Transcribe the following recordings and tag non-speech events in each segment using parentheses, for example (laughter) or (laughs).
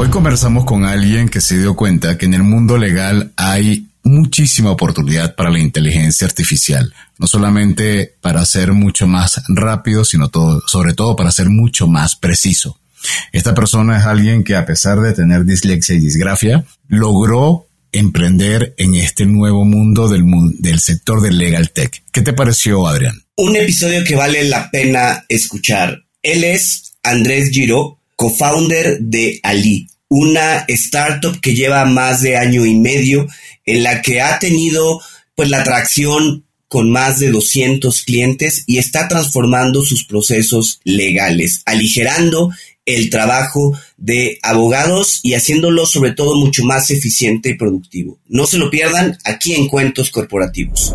Hoy conversamos con alguien que se dio cuenta que en el mundo legal hay muchísima oportunidad para la inteligencia artificial, no solamente para ser mucho más rápido, sino todo, sobre todo para ser mucho más preciso. Esta persona es alguien que a pesar de tener dislexia y disgrafia, logró emprender en este nuevo mundo del, sector del legal tech. ¿Qué te pareció, Adrián? Un episodio que vale la pena escuchar. Él es Andrés Giro, co-founder de Ali, una startup que lleva más de año y medio, en la que ha tenido pues la atracción con más de 200 clientes y está transformando sus procesos legales, aligerando el trabajo de abogados y haciéndolo sobre todo mucho más eficiente y productivo. No se lo pierdan aquí en Cuentos Corporativos.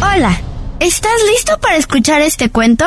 Hola, ¿estás listo para escuchar este cuento?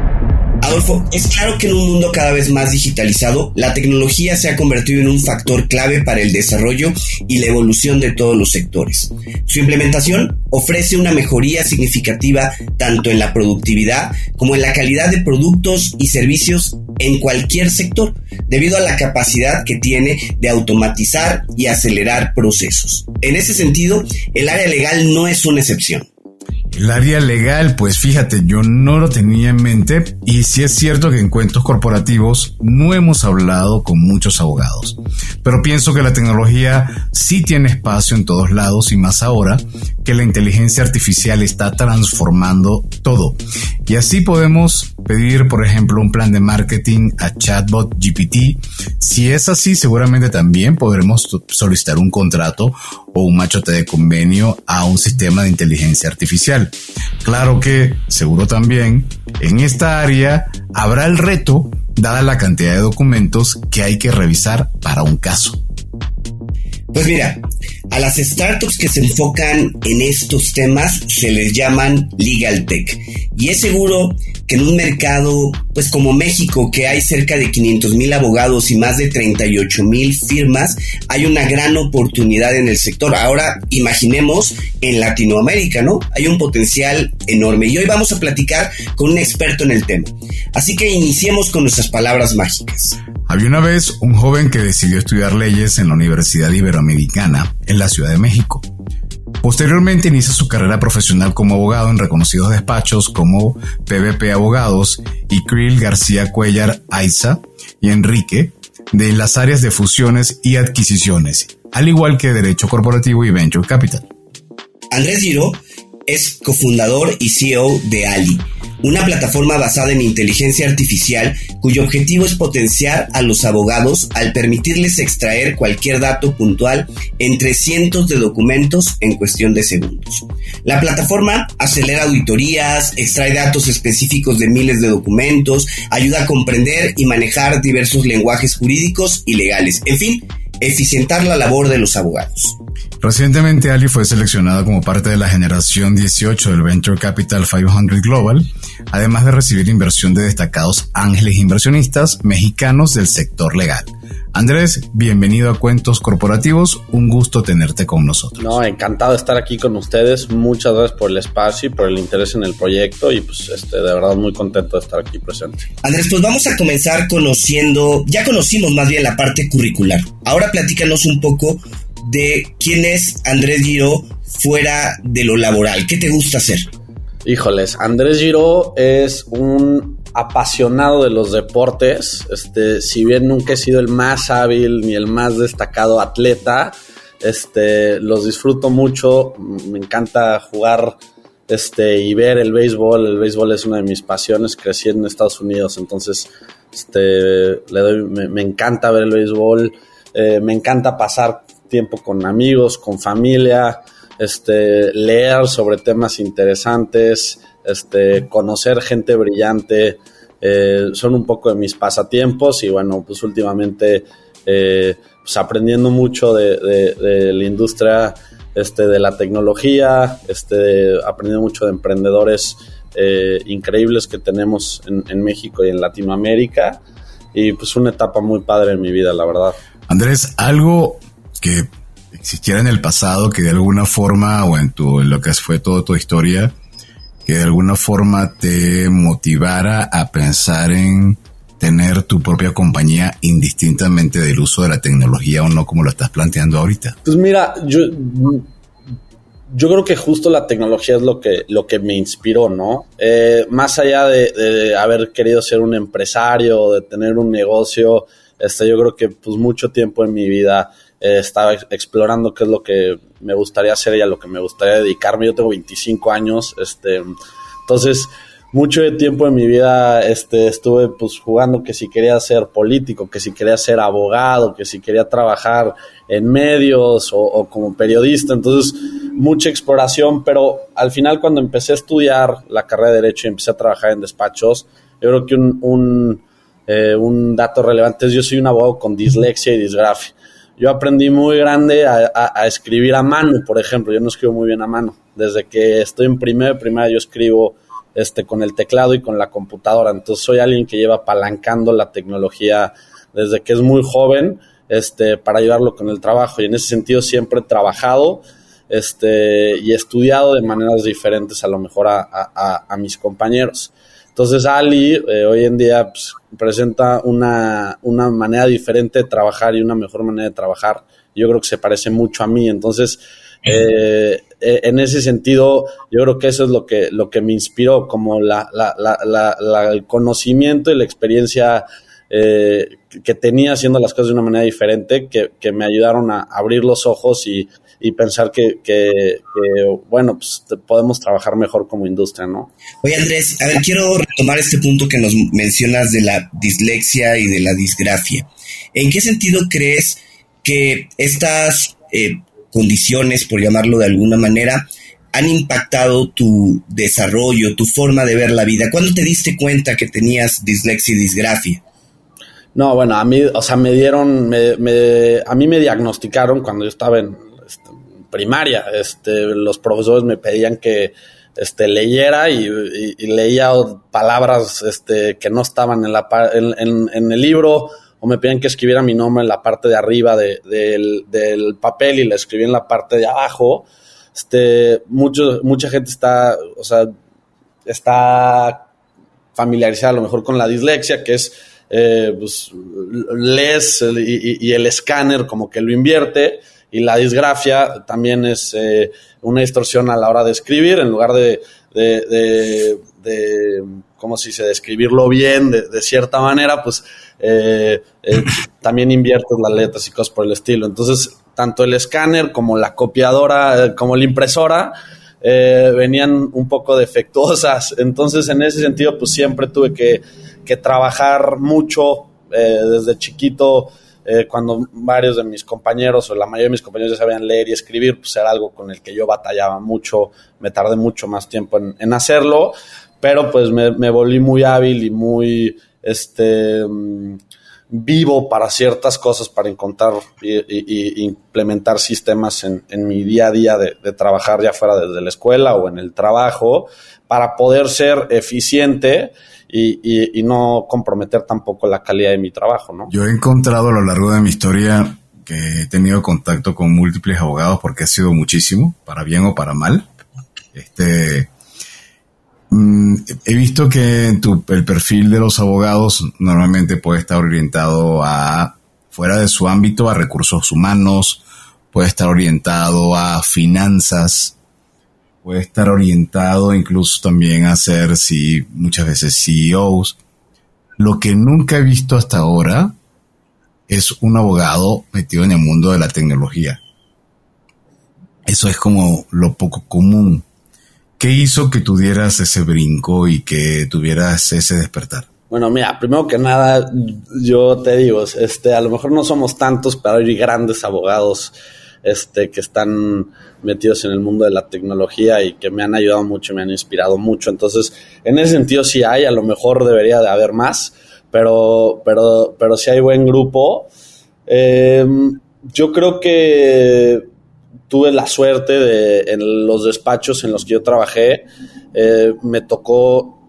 Adolfo, es claro que en un mundo cada vez más digitalizado, la tecnología se ha convertido en un factor clave para el desarrollo y la evolución de todos los sectores. Su implementación ofrece una mejoría significativa tanto en la productividad como en la calidad de productos y servicios en cualquier sector, debido a la capacidad que tiene de automatizar y acelerar procesos. En ese sentido, el área legal no es una excepción. El área legal, pues fíjate, yo no lo tenía en mente y sí es cierto que en cuentos corporativos no hemos hablado con muchos abogados, pero pienso que la tecnología sí tiene espacio en todos lados y más ahora que la inteligencia artificial está transformando todo. Y así podemos pedir, por ejemplo, un plan de marketing a Chatbot GPT. Si es así, seguramente también podremos solicitar un contrato o un machote de convenio a un sistema de inteligencia artificial. Claro que, seguro también, en esta área habrá el reto, dada la cantidad de documentos que hay que revisar para un caso. Pues mira, a las startups que se enfocan en estos temas se les llaman legal tech. Y es seguro que en un mercado, pues como México, que hay cerca de 500 mil abogados y más de 38 mil firmas, hay una gran oportunidad en el sector. Ahora imaginemos en Latinoamérica, ¿no? Hay un potencial enorme. Y hoy vamos a platicar con un experto en el tema. Así que iniciemos con nuestras palabras mágicas. Había una vez un joven que decidió estudiar leyes en la Universidad Iberoamericana, en la Ciudad de México. Posteriormente inicia su carrera profesional como abogado en reconocidos despachos como PVP Abogados y Krill García Cuellar Aiza y Enrique de las áreas de fusiones y adquisiciones, al igual que Derecho Corporativo y Venture Capital. Andrés Giro es cofundador y CEO de Ali una plataforma basada en inteligencia artificial cuyo objetivo es potenciar a los abogados al permitirles extraer cualquier dato puntual entre cientos de documentos en cuestión de segundos. La plataforma acelera auditorías, extrae datos específicos de miles de documentos, ayuda a comprender y manejar diversos lenguajes jurídicos y legales, en fin, eficientar la labor de los abogados. Recientemente Ali fue seleccionada como parte de la generación 18 del Venture Capital 500 Global, además de recibir inversión de destacados ángeles inversionistas mexicanos del sector legal. Andrés, bienvenido a Cuentos Corporativos, un gusto tenerte con nosotros. No, encantado de estar aquí con ustedes, muchas gracias por el espacio y por el interés en el proyecto y pues este, de verdad muy contento de estar aquí presente. Andrés, pues vamos a comenzar conociendo, ya conocimos más bien la parte curricular, ahora platícanos un poco de quién es Andrés Giro fuera de lo laboral, ¿qué te gusta hacer? Híjoles, Andrés Giro es un apasionado de los deportes. Este, si bien nunca he sido el más hábil ni el más destacado atleta, este, los disfruto mucho. Me encanta jugar este, y ver el béisbol. El béisbol es una de mis pasiones. Crecí en Estados Unidos, entonces este, le doy, me, encanta ver el béisbol. Eh, me encanta pasar tiempo con amigos, con familia, este, leer sobre temas interesantes este, conocer gente brillante, eh, son un poco de mis pasatiempos y bueno, pues últimamente eh, pues aprendiendo mucho de, la industria este, de la tecnología, este, aprendiendo mucho de emprendedores eh, increíbles que tenemos en, México y en Latinoamérica. y pues una etapa muy padre en mi vida, la verdad. Andrés, algo que existiera en el pasado que de alguna forma o en tu en lo que fue toda tu historia que de alguna forma te motivara a pensar en tener tu propia compañía indistintamente del uso de la tecnología o no como lo estás planteando ahorita? Pues mira, yo yo creo que justo la tecnología es lo que, lo que me inspiró, ¿no? Eh, más allá de, haber querido ser un empresario, de tener un negocio, este, yo creo que pues mucho tiempo en mi vida eh, estaba explorando qué es lo que me gustaría hacer y a lo que me gustaría dedicarme. Yo tengo 25 años, este, entonces mucho de tiempo en mi vida este, estuve pues jugando que si quería ser político, que si quería ser abogado, que si quería trabajar en medios o, como periodista, entonces mucha exploración, pero al final cuando empecé a estudiar la carrera de Derecho y empecé a trabajar en despachos, yo creo que un, un, eh, un dato relevante es yo soy un abogado con dislexia y disgrafia. Yo aprendí muy grande a, escribir a mano, por ejemplo, yo no escribo muy bien a mano. Desde que estoy en primera, primera yo escribo este, con el teclado y con la computadora. Entonces soy alguien que lleva apalancando la tecnología desde que es muy joven este, para ayudarlo con el trabajo. Y en ese sentido siempre he trabajado este, y estudiado de maneras diferentes a lo mejor a, mis compañeros. Entonces Ali eh, hoy en día pues, presenta una, una manera diferente de trabajar y una mejor manera de trabajar. Yo creo que se parece mucho a mí. Entonces, eh, eh, en ese sentido, yo creo que eso es lo que, lo que me inspiró, como la, la, la, el conocimiento y la experiencia eh, que tenía haciendo las cosas de una manera diferente, que, que me ayudaron a abrir los ojos y, y pensar que, que, bueno, pues podemos trabajar mejor como industria, ¿no? Oye, Andrés, a ver, quiero retomar este punto que nos mencionas de la dislexia y de la disgrafia. ¿En qué sentido crees que estas eh, condiciones, por llamarlo de alguna manera, han impactado tu desarrollo, tu forma de ver la vida? ¿Cuándo te diste cuenta que tenías dislexia y disgrafia? No, bueno, a mí, o sea, me dieron, me, a mí me diagnosticaron cuando yo estaba en primaria. Este, los profesores me pedían que este, leyera y, leía palabras este, que no estaban en, la, en, el libro o me piden que escribiera mi nombre en la parte de arriba del, papel y la escribí en la parte de abajo, este, mucho, mucha gente está, o sea, está familiarizada a lo mejor con la dislexia, que es, eh, pues, lees y, el escáner como que lo invierte, y la disgrafia también es eh, una distorsión a la hora de escribir, en lugar de, de, de, ¿cómo se dice?, de escribirlo bien, de, cierta manera, pues eh, eh, también inviertes las letras y cosas por el estilo. Entonces, tanto el escáner como la copiadora, como la impresora, venían un poco defectuosas. Entonces, en ese sentido, pues siempre tuve que, que trabajar mucho desde chiquito. Cuando varios de mis compañeros o la mayoría de mis compañeros ya sabían leer y escribir, pues era algo con el que yo batallaba mucho, me tardé mucho más tiempo en, hacerlo, pero pues me, me volví muy hábil y muy este, mm, vivo para ciertas cosas, para encontrar y, implementar sistemas en, mi día a día de, trabajar ya fuera desde la escuela o en el trabajo, para poder ser eficiente y, no comprometer tampoco la calidad de mi trabajo, ¿no? Yo he encontrado a lo largo de mi historia que he tenido contacto con múltiples abogados porque ha sido muchísimo, para bien o para mal. Este, Mm, he visto que el perfil de los abogados normalmente puede estar orientado a, fuera de su ámbito, a recursos humanos, puede estar orientado a finanzas, puede estar orientado incluso también a ser, si muchas veces CEOs. Lo que nunca he visto hasta ahora es un abogado metido en el mundo de la tecnología. Eso es como lo poco común. ¿Qué hizo que tuvieras ese brinco y que tuvieras ese despertar? Bueno, mira, primero que nada, yo te digo, este, a lo mejor no somos tantos, pero hay grandes abogados este, que están metidos en el mundo de la tecnología y que me han ayudado mucho, me han inspirado mucho. Entonces, en ese sentido sí hay, a lo mejor debería de haber más, pero, pero, pero sí hay buen grupo. Eh, yo creo que tuve la suerte de en los despachos en los que yo trabajé, eh, me tocó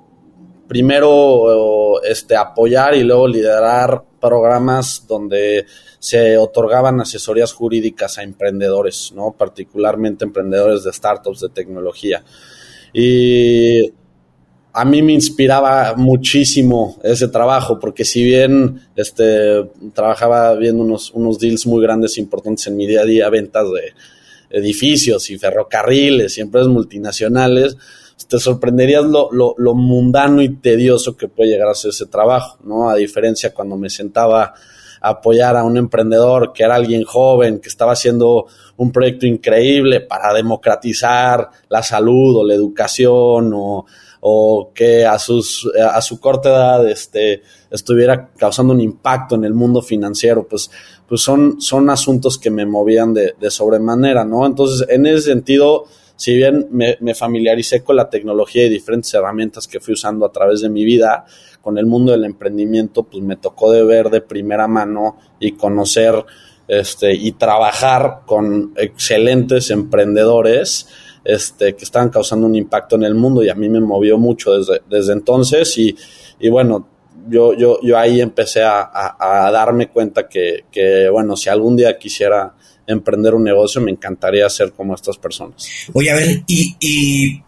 primero este, apoyar y luego liderar programas donde se otorgaban asesorías jurídicas a emprendedores, ¿no? Particularmente emprendedores de startups de tecnología. Y a mí me inspiraba muchísimo ese trabajo, porque si bien este, trabajaba viendo unos, unos deals muy grandes e importantes en mi día a día, ventas de edificios y ferrocarriles y empresas multinacionales, te sorprenderías lo, lo, lo, mundano y tedioso que puede llegar a ser ese trabajo, ¿no? A diferencia cuando me sentaba a apoyar a un emprendedor que era alguien joven, que estaba haciendo un proyecto increíble para democratizar la salud o la educación o, o que a, sus, a su corta edad este, estuviera causando un impacto en el mundo financiero, pues, pues son, son asuntos que me movían de, de sobremanera, ¿no? Entonces, en ese sentido, si bien me, familiaricé con la tecnología y diferentes herramientas que fui usando a través de mi vida, con el mundo del emprendimiento, pues me tocó de ver de primera mano y conocer este, y trabajar con excelentes emprendedores este, que estaban causando un impacto en el mundo y a mí me movió mucho desde, desde entonces. Y, y bueno, yo, yo, yo ahí empecé a, a, a darme cuenta que, que, bueno, si algún día quisiera emprender un negocio, me encantaría ser como estas personas. Oye, a ver, y, y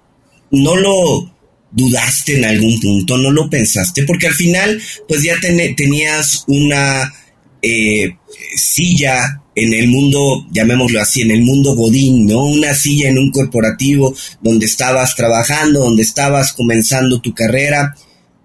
no lo dudaste en algún punto, no lo pensaste, porque al final, pues ya ten, tenías una eh, silla en el mundo, llamémoslo así, en el mundo godín, ¿no? Una silla en un corporativo donde estabas trabajando, donde estabas comenzando tu carrera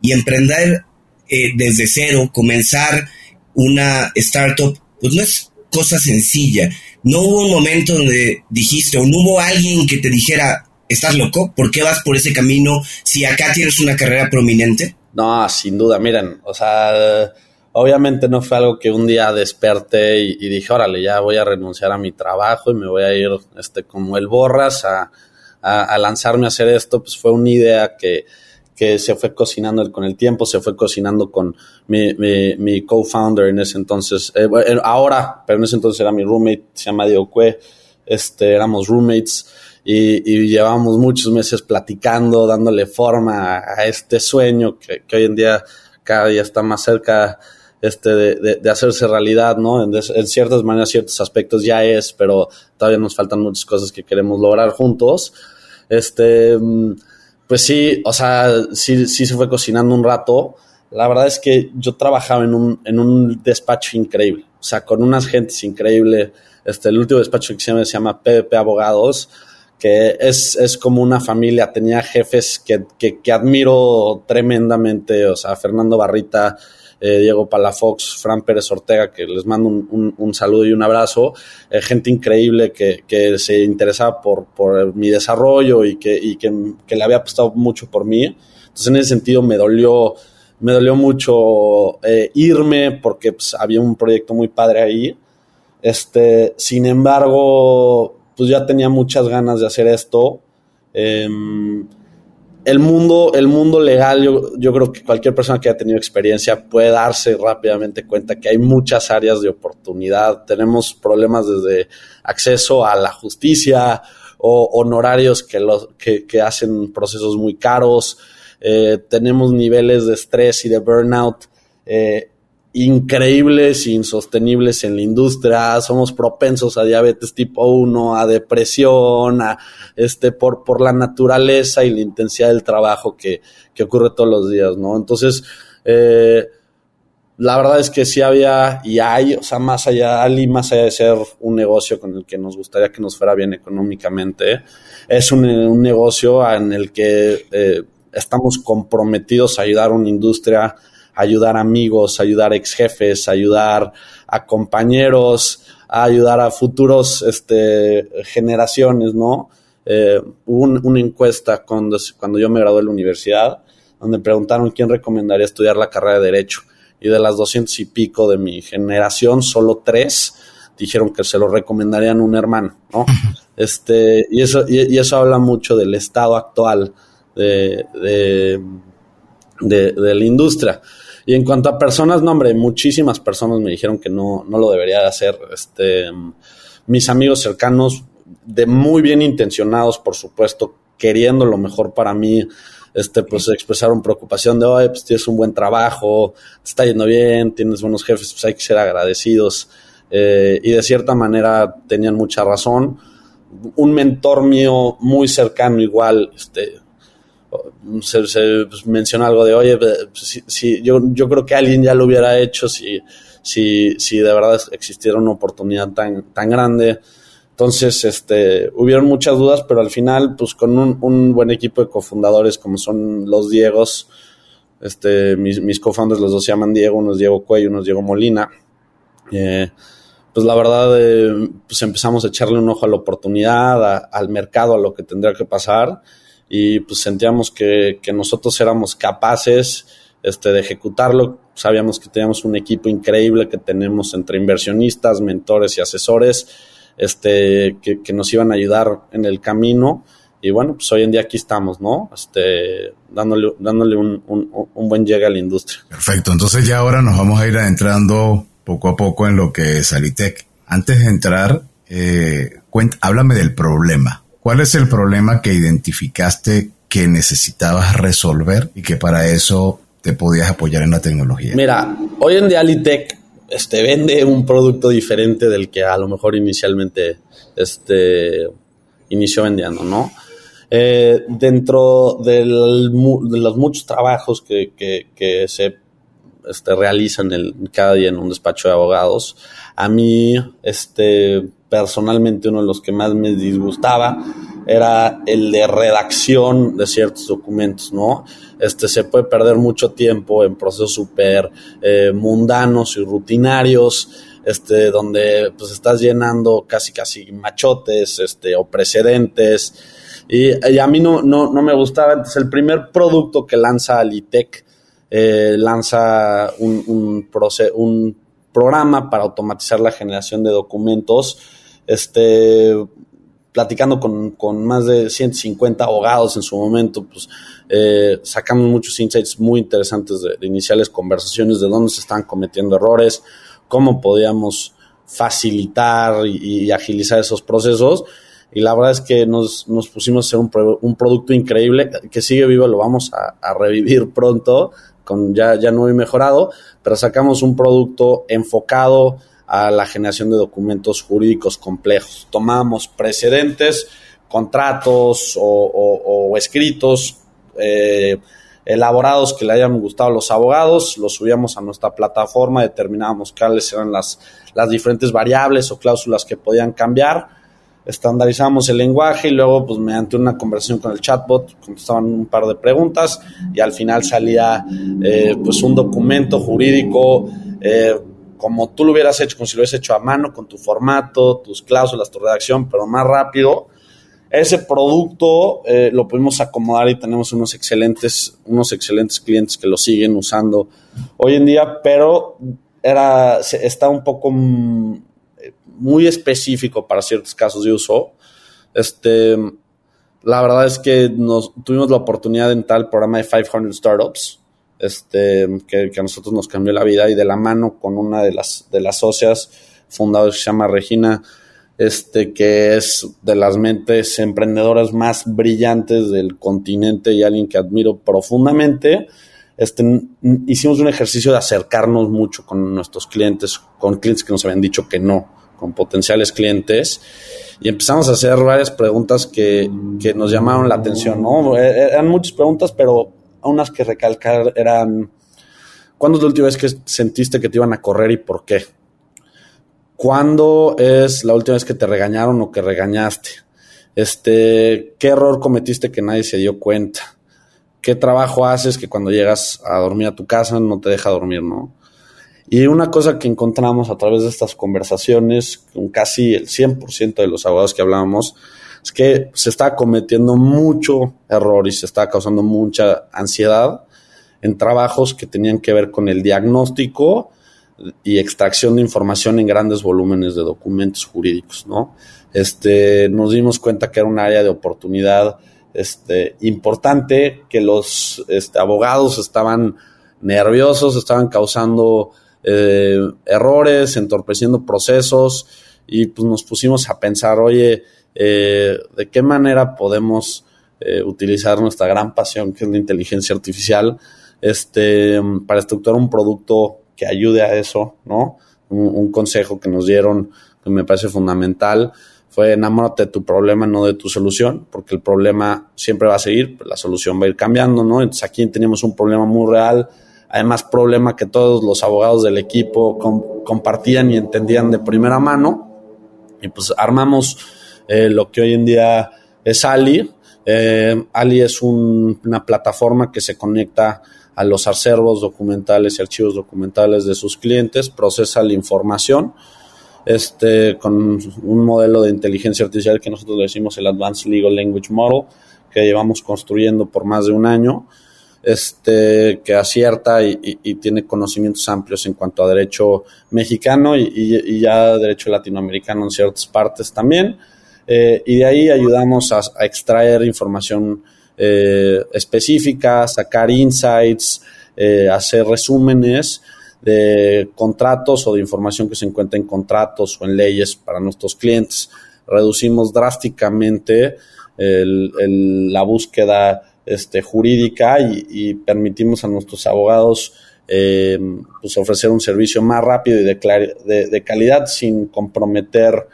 y emprender eh, desde cero, comenzar una startup, pues no es cosa sencilla. No hubo un momento donde dijiste, o no hubo alguien que te dijera, ¿estás loco? ¿Por qué vas por ese camino si acá tienes una carrera prominente? No, sin duda, miren, o sea, obviamente no fue algo que un día desperté y, dije, órale, ya voy a renunciar a mi trabajo y me voy a ir este, como el borras a, a, a lanzarme a hacer esto, pues fue una idea que, que se fue cocinando con el tiempo, se fue cocinando con mi, mi, mi co-founder en ese entonces, eh, ahora, pero en ese entonces era mi roommate, se llama Diego Cue, este, éramos roommates y, y llevábamos muchos meses platicando, dándole forma a, a este sueño que, que, hoy en día cada día está más cerca este, de, de, de hacerse realidad, ¿no? En, en, ciertas maneras, ciertos aspectos ya es, pero todavía nos faltan muchas cosas que queremos lograr juntos. Este, pues sí, o sea, sí, sí se fue cocinando un rato. La verdad es que yo trabajaba en un, en un despacho increíble, o sea, con unas gentes increíbles. Este, el último despacho que se llama, se llama PVP Abogados, que es, es como una familia, tenía jefes que, que, que admiro tremendamente, o sea, Fernando Barrita, eh, Diego Palafox, Fran Pérez Ortega, que les mando un, un, saludo y un abrazo, eh, gente increíble que, que, se interesaba por, por mi desarrollo y, que, y que, que, le había apostado mucho por mí. Entonces, en ese sentido, me dolió, me dolió mucho eh, irme porque pues, había un proyecto muy padre ahí. Este, sin embargo, pues ya tenía muchas ganas de hacer esto. Eh, el mundo, el mundo legal, yo, yo, creo que cualquier persona que haya tenido experiencia puede darse rápidamente cuenta que hay muchas áreas de oportunidad. Tenemos problemas desde acceso a la justicia o honorarios que, los, que, que hacen procesos muy caros. Eh, tenemos niveles de estrés y de burnout eh, increíbles insostenibles en la industria, somos propensos a diabetes tipo 1, a depresión, a este por, por la naturaleza y la intensidad del trabajo que, que ocurre todos los días, ¿no? Entonces, eh, la verdad es que sí había y hay, o sea, más allá, Ali, más allá de ser un negocio con el que nos gustaría que nos fuera bien económicamente, es un, un negocio en el que eh, estamos comprometidos a ayudar a una industria ayudar a amigos, ayudar a ex jefes, ayudar a compañeros, a ayudar a futuros este, generaciones, ¿no? Eh, hubo un, una encuesta cuando, cuando yo me gradué de la universidad, donde preguntaron quién recomendaría estudiar la carrera de Derecho. Y de las doscientos y pico de mi generación, solo tres dijeron que se lo recomendarían a un hermano, ¿no? (laughs) Este, y eso, y, y eso habla mucho del estado actual de, de, de, de la industria. Y en cuanto a personas, no, hombre, muchísimas personas me dijeron que no, no lo debería de hacer. Este, mis amigos cercanos, de muy bien intencionados, por supuesto, queriendo lo mejor para mí, este, pues expresaron preocupación de, oye, pues tienes un buen trabajo, te está yendo bien, tienes buenos jefes, pues hay que ser agradecidos. Eh, y de cierta manera tenían mucha razón. Un mentor mío muy cercano igual, este, se, pues, menciona algo de, oye, si, si, yo, yo creo que alguien ya lo hubiera hecho si, si, si de verdad existiera una oportunidad tan, tan grande. Entonces, este, hubieron muchas dudas, pero al final, pues con un, buen equipo de cofundadores como son los Diegos, este, mis, mis cofundadores, los dos se llaman Diego, uno es Diego Cuello, uno es Diego Molina. Eh, pues la verdad, eh, pues empezamos a echarle un ojo a la oportunidad, al mercado, a lo que tendría que pasar, y pues sentíamos que, que nosotros éramos capaces este, de ejecutarlo. Sabíamos que teníamos un equipo increíble que tenemos entre inversionistas, mentores y asesores este, que, nos iban a ayudar en el camino. Y bueno, pues hoy en día aquí estamos, ¿no? Este, dándole, dándole un, buen llegue a la industria. Perfecto. Entonces ya ahora nos vamos a ir adentrando poco a poco en lo que es Alitec. Antes de entrar, eh, háblame del problema. ¿Cuál es el problema que identificaste que necesitabas resolver y que para eso te podías apoyar en la tecnología? Mira, hoy en día Alitec este, vende un producto diferente del que a lo mejor inicialmente este, inició vendiendo, ¿no? Eh, dentro de los muchos trabajos que, se este, realizan cada día en un despacho de abogados, a mí, este, personalmente, uno de los que más me disgustaba era el de redacción de ciertos documentos, ¿no? Este, se puede perder mucho tiempo en procesos súper eh, mundanos y rutinarios, este, donde pues estás llenando casi casi machotes, este, o precedentes, y, a mí no, no, no, me gustaba, entonces el primer producto que lanza Alitec, eh, lanza un, un, un programa para automatizar la generación de documentos, este, platicando con, con, más de 150 abogados en su momento, pues eh, sacamos muchos insights muy interesantes de, iniciales conversaciones de dónde se están cometiendo errores, cómo podíamos facilitar y, agilizar esos procesos. Y la verdad es que nos, nos pusimos a hacer un, producto increíble que sigue vivo, lo vamos a, a revivir pronto, con ya, ya nuevo y mejorado, pero sacamos un producto enfocado a la generación de documentos jurídicos complejos. Tomamos precedentes, contratos o, escritos eh, elaborados que le hayan gustado a los abogados, los subíamos a nuestra plataforma, determinábamos cuáles eran las, las diferentes variables o cláusulas que podían cambiar, estandarizamos el lenguaje y luego, pues mediante una conversación con el chatbot, contestaban un par de preguntas y al final salía eh, pues un documento jurídico eh, como tú lo hubieras hecho, como si lo hubieras hecho a mano, con tu formato, tus cláusulas, tu redacción, pero más rápido. Ese producto eh, lo pudimos acomodar y tenemos unos excelentes, unos excelentes clientes que lo siguen usando hoy en día, pero era, está un poco mm, muy específico para ciertos casos de uso. Este, la verdad es que tuvimos la oportunidad de entrar al programa de 500 Startups, este, que, a nosotros nos cambió la vida y de la mano con una de las, de las socias fundadoras que se llama Regina, este, que es de las mentes emprendedoras más brillantes del continente y alguien que admiro profundamente. Este, hicimos un ejercicio de acercarnos mucho con nuestros clientes, con clientes que nos habían dicho que no, con potenciales clientes, y empezamos a hacer varias preguntas que, que nos llamaron la atención, ¿no? E, e, eran muchas preguntas, pero unas que recalcar eran, ¿cuándo es la última vez que sentiste que te iban a correr y por qué? ¿Cuándo es la última vez que te regañaron o que regañaste? Este, ¿qué error cometiste que nadie se dio cuenta? ¿Qué trabajo haces que cuando llegas a dormir a tu casa no te deja dormir, no? Y una cosa que encontramos a través de estas conversaciones con casi el 100% de los abogados que hablábamos es que se está cometiendo mucho error y se está causando mucha ansiedad en trabajos que tenían que ver con el diagnóstico y extracción de información en grandes volúmenes de documentos jurídicos, ¿no? Este, nos dimos cuenta que era un área de oportunidad este, importante, que los este, abogados estaban nerviosos, estaban causando eh, errores, entorpeciendo procesos y pues nos pusimos a pensar, oye, eh, de qué manera podemos eh, utilizar nuestra gran pasión que es la inteligencia artificial este, para estructurar un producto que ayude a eso, ¿no? Un, consejo que nos dieron que me parece fundamental fue enamórate de tu problema, no de tu solución, porque el problema siempre va a seguir, la solución va a ir cambiando, ¿no? Entonces aquí tenemos un problema muy real, además problema que todos los abogados del equipo compartían y entendían de primera mano, y pues armamos eh, lo que hoy en día es Ali. Eh, Ali es una plataforma que se conecta a los acervos documentales y archivos documentales de sus clientes, procesa la información este, con un modelo de inteligencia artificial que nosotros le decimos el Advanced Legal Language Model, que llevamos construyendo por más de un año, este, que acierta y, tiene conocimientos amplios en cuanto a derecho mexicano y, ya derecho latinoamericano en ciertas partes también. Eh, y de ahí ayudamos a, extraer información eh, específica, sacar insights, eh, hacer resúmenes de contratos o de información que se encuentra en contratos o en leyes para nuestros clientes. Reducimos drásticamente la búsqueda este, jurídica y, permitimos a nuestros abogados pues ofrecer un servicio más rápido y de, calidad sin comprometer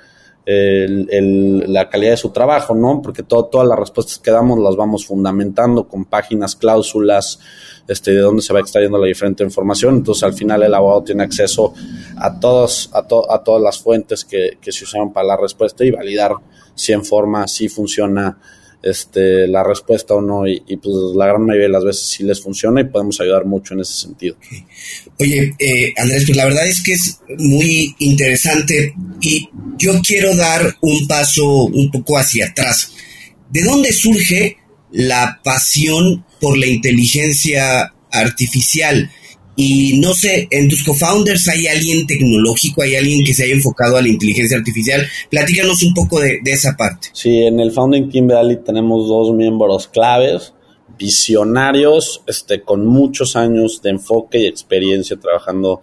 la calidad de su trabajo, ¿no? Porque todas las respuestas que damos las vamos fundamentando con páginas, cláusulas, este, de dónde se va extrayendo la diferente información. Entonces, al final, el abogado tiene acceso a, todos, a, a todas las fuentes que, se usaron para la respuesta y validar si en forma, si funciona este, la respuesta o no, y, pues la gran mayoría de las veces sí les funciona y podemos ayudar mucho en ese sentido. Oye, eh, Andrés, pues la verdad es que es muy interesante y yo quiero dar un paso un poco hacia atrás. ¿De dónde surge la pasión por la inteligencia artificial? Y no sé, en tus co-founders hay alguien tecnológico, hay alguien que se haya enfocado a la inteligencia artificial. Platícanos un poco de, esa parte. Sí, en el founding team Ali tenemos dos miembros claves, visionarios, este, con muchos años de enfoque y experiencia trabajando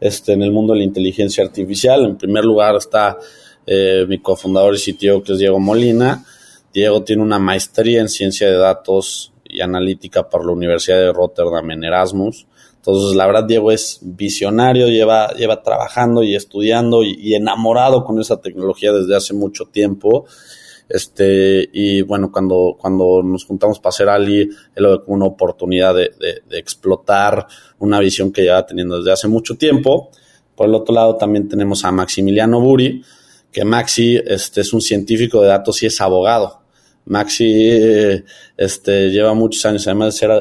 este, en el mundo de la inteligencia artificial. En primer lugar está eh, mi cofundador y sitio que es Diego Molina. Diego tiene una maestría en ciencia de datos y analítica por la Universidad de Rotterdam en Erasmus. Entonces, la verdad, Diego es visionario, lleva, lleva trabajando y estudiando y, enamorado con esa tecnología desde hace mucho tiempo. Este, y bueno, cuando, cuando nos juntamos para hacer Ali, él como una oportunidad de, de, explotar una visión que lleva teniendo desde hace mucho tiempo. Por el otro lado, también tenemos a Maximiliano Buri, que Maxi este, es un científico de datos y es abogado. Maxi este, lleva muchos años, además era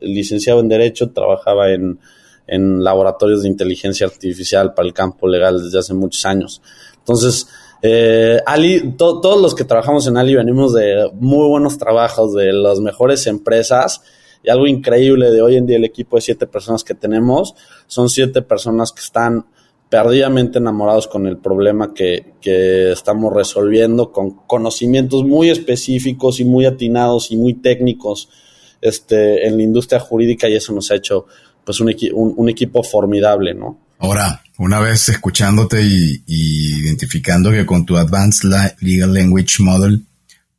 licenciado en Derecho, trabajaba en, laboratorios de inteligencia artificial para el campo legal desde hace muchos años. Entonces, eh, Ali, todos los que trabajamos en Ali venimos de muy buenos trabajos, de las mejores empresas. Y algo increíble de hoy en día el equipo de siete personas que tenemos son siete personas que están perdidamente enamorados con el problema que, estamos resolviendo, con conocimientos muy específicos y muy atinados y muy técnicos este, en la industria jurídica y eso nos ha hecho pues un, un, equipo formidable, ¿no? Ahora, una vez escuchándote y, identificando que con tu Advanced Legal Language Model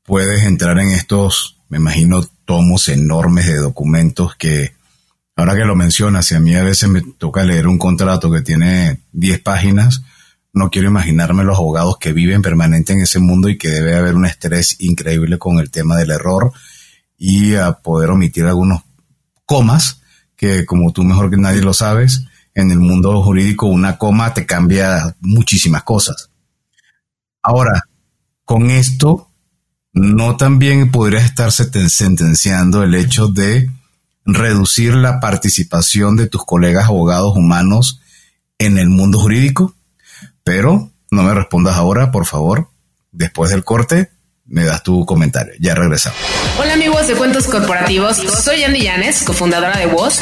puedes entrar en estos, me imagino, tomos enormes de documentos que Ahora que lo mencionas, si a mí a veces me toca leer un contrato que tiene 10 páginas, no quiero imaginarme los abogados que viven permanente en ese mundo y que debe haber un estrés increíble con el tema del error y a poder omitir algunos comas que como tú mejor que nadie lo sabes, en el mundo jurídico una coma te cambia muchísimas cosas. Ahora, con esto, no también podrías estar sentenciando el hecho de reducir la participación de tus colegas abogados humanos en el mundo jurídico? Pero no me respondas ahora, por favor. Después del corte, me das tu comentario. Ya regresamos. Hola amigos de Cuentos Corporativos, soy Andy Llanes, cofundadora de Voz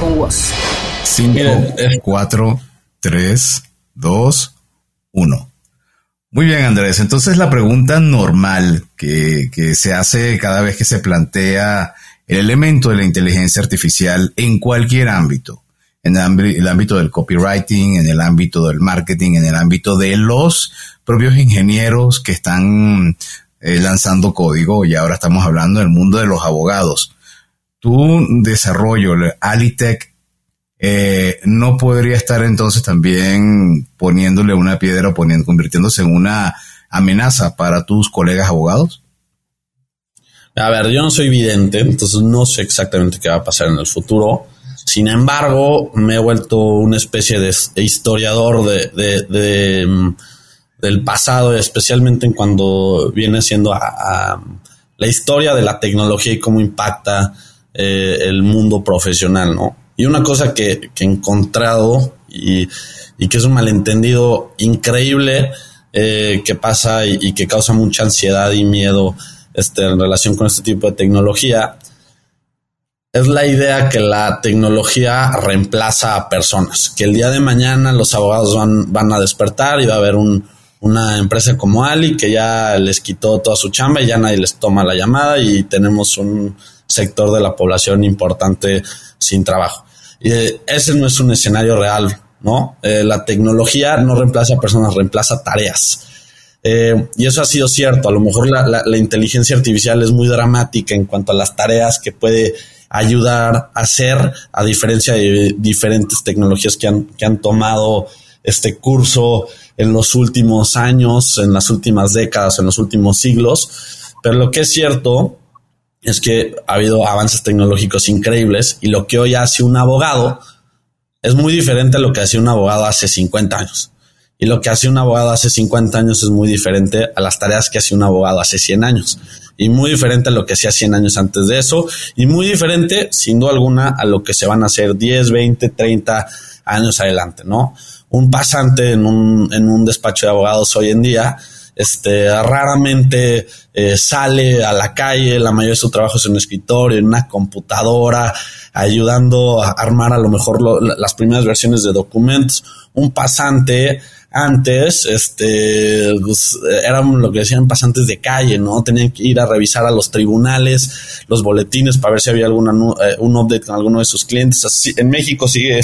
con WOS. 5, 4, 3, 2, 1. Muy bien, Andrés. Entonces la pregunta normal que, que, se hace cada vez que se plantea el elemento de la inteligencia artificial en cualquier ámbito, en el ámbito del copywriting, en el ámbito del marketing, en el ámbito de los propios ingenieros que están eh, lanzando código y ahora estamos hablando del mundo de los abogados. Tu desarrollo, Alitech, eh, no podría estar entonces también poniéndole una piedra o poniendo, convirtiéndose en una amenaza para tus colegas abogados? A ver, yo no soy vidente, entonces no sé exactamente qué va a pasar en el futuro. Sin embargo, me he vuelto una especie de historiador de, mm, del pasado, especialmente en cuando viene siendo a, la historia de la tecnología y cómo impacta eh, el mundo profesional, ¿no? Y una cosa que, he encontrado y, que es un malentendido increíble eh, que pasa y, que causa mucha ansiedad y miedo este, en relación con este tipo de tecnología es la idea que la tecnología reemplaza a personas, que el día de mañana los abogados van, van a despertar y va a haber una empresa como Ali que ya les quitó toda su chamba y ya nadie les toma la llamada y tenemos un sector de la población importante sin trabajo. Eh, ese no es un escenario real, ¿no? Eh, la tecnología no reemplaza personas, reemplaza tareas. Eh, y eso ha sido cierto. A lo mejor la, la inteligencia artificial es muy dramática en cuanto a las tareas que puede ayudar a hacer, a diferencia de diferentes tecnologías que han, que han tomado este curso en los últimos años, en las últimas décadas, en los últimos siglos. Pero lo que es cierto es que ha habido avances tecnológicos increíbles y lo que hoy hace un abogado es muy diferente a lo que hacía un abogado hace 50 años. Y lo que hace un abogado hace 50 años es muy diferente a las tareas que hace un abogado hace 100 años y muy diferente a lo que hacía 100 años antes de eso y muy diferente, sin duda alguna, a lo que se van a hacer 10, 20, 30 años adelante, ¿no? Un pasante en un, en un despacho de abogados hoy en día, este, raramente eh, sale a la calle, la mayoría de su trabajo es en un escritorio, en una computadora, ayudando a armar a lo mejor las primeras versiones de documentos. Un pasante antes, este, pues, eran lo que decían pasantes de calle, ¿no? Tenían que ir a revisar a los tribunales, los boletines para ver si había alguna, eh, un update con alguno de sus clientes. Así, en México sigue,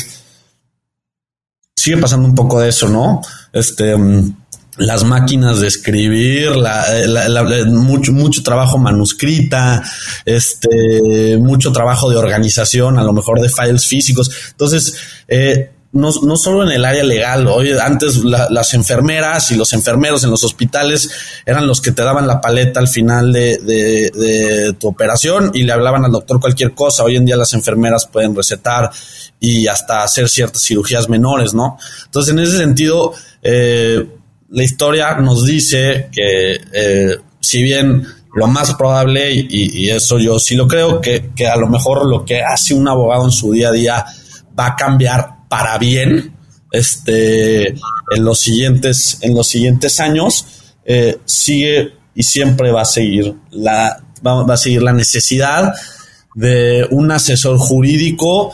sigue pasando un poco de eso, ¿no? Este, mm, las máquinas de escribir, eh, mucho, mucho trabajo manuscrita, este, mucho trabajo de organización, a lo mejor de files físicos. Entonces, eh, no, no solo en el área legal, hoy antes las enfermeras y los enfermeros en los hospitales eran los que te daban la paleta al final de, de, tu operación y le hablaban al doctor cualquier cosa. Hoy en día las enfermeras pueden recetar y hasta hacer ciertas cirugías menores, ¿no? Entonces, en ese sentido, eh, la historia nos dice que eh, si bien lo más probable, y, eso yo sí lo creo, que, que a lo mejor lo que hace un abogado en su día a día va a cambiar para bien este, en, los siguientes, en los siguientes años, eh, sigue y siempre va a seguir la, va, a seguir la necesidad de un asesor jurídico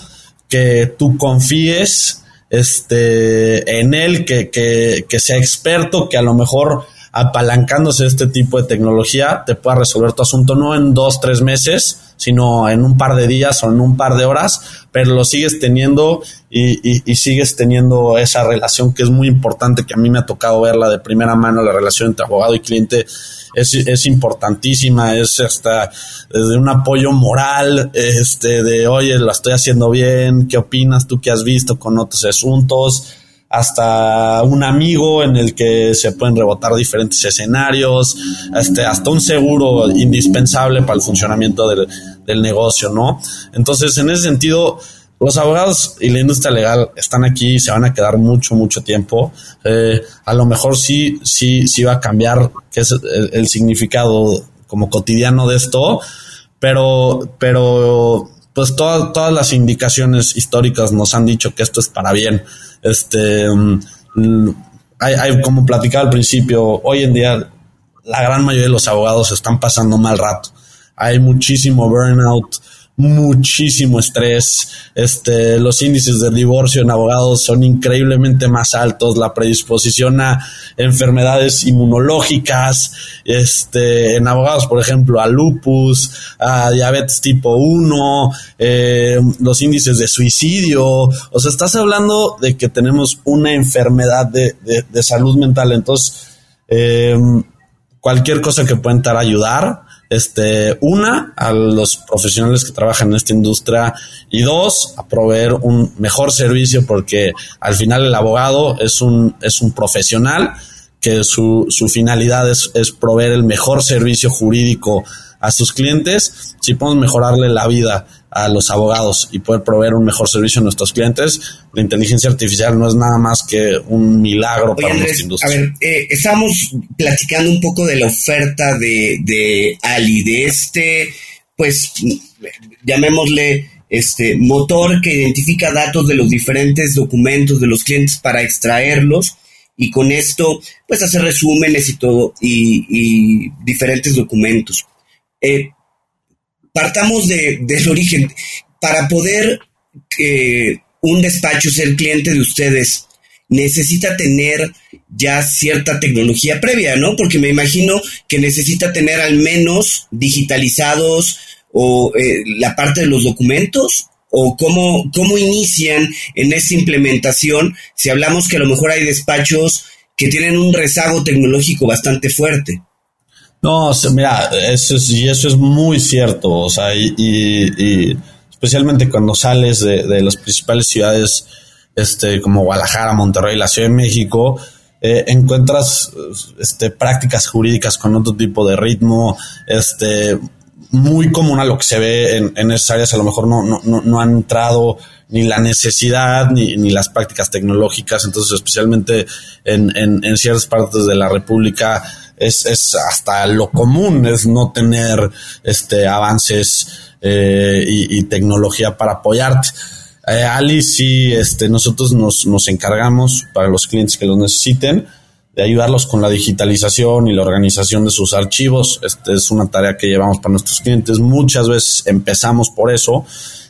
que tú confíes este, en él, que, que, que sea experto, que a lo mejor apalancándose este tipo de tecnología te pueda resolver tu asunto no en dos, tres meses, sino en un par de días o en un par de horas, pero lo sigues teniendo y, sigues teniendo esa relación que es muy importante, que a mí me ha tocado verla de primera mano, la relación entre abogado y cliente es, es importantísima, es hasta desde un apoyo moral, este, de oye, lo estoy haciendo bien, ¿qué opinas tú que has visto con otros asuntos? hasta un amigo en el que se pueden rebotar diferentes escenarios, este, hasta un seguro indispensable para el funcionamiento del, negocio, ¿no? Entonces, en ese sentido, los abogados y la industria legal están aquí y se van a quedar mucho, mucho tiempo. Eh, a lo mejor sí, sí, sí va a cambiar qué es el, significado como cotidiano de esto, pero, pero pues todas, todas las indicaciones históricas nos han dicho que esto es para bien. Este, mm, hay, hay, como platicaba al principio, hoy en día la gran mayoría de los abogados están pasando mal rato. Hay muchísimo burnout, muchísimo estrés. Este, los índices de divorcio en abogados son increíblemente más altos. La predisposición a enfermedades inmunológicas, este, en abogados, por ejemplo, a lupus, a diabetes tipo 1, eh, los índices de suicidio. O sea, estás hablando de que tenemos una enfermedad de, salud mental. Entonces, eh, cualquier cosa que pueda ayudar este, una, a los profesionales que trabajan en esta industria y dos, a proveer un mejor servicio porque al final el abogado es un, es un profesional que su, su finalidad es, es proveer el mejor servicio jurídico a sus clientes. Si podemos mejorarle la vida a los abogados y poder proveer un mejor servicio a nuestros clientes, la inteligencia artificial no es nada más que un milagro para nuestra industria. A ver, eh, estamos platicando un poco de la oferta de, de Ali, de este, pues, llamémosle este motor que identifica datos de los diferentes documentos de los clientes para extraerlos y con esto pues hacer resúmenes y todo y, diferentes documentos. Eh, partamos de, del origen. Para poder que un despacho ser cliente de ustedes, necesita tener ya cierta tecnología previa, ¿no? Porque me imagino que necesita tener al menos digitalizados o eh, la parte de los documentos o cómo, cómo inician en esa implementación si hablamos que a lo mejor hay despachos que tienen un rezago tecnológico bastante fuerte. No, mira, eso es, y eso es muy cierto, o sea, y, especialmente cuando sales de, las principales ciudades, este, como Guadalajara, Monterrey, la Ciudad de México, eh, encuentras este, prácticas jurídicas con otro tipo de ritmo, este, muy común a lo que se ve en, en esas áreas, a lo mejor no, no, no, no han entrado ni la necesidad ni, ni, las prácticas tecnológicas, entonces especialmente en, en, en ciertas partes de la República, es, es hasta lo común, es no tener este, avances eh, y, tecnología para apoyarte. Eh, Ali, sí, este, nosotros nos, nos encargamos para los clientes que lo necesiten de ayudarlos con la digitalización y la organización de sus archivos. Este es una tarea que llevamos para nuestros clientes. Muchas veces empezamos por eso,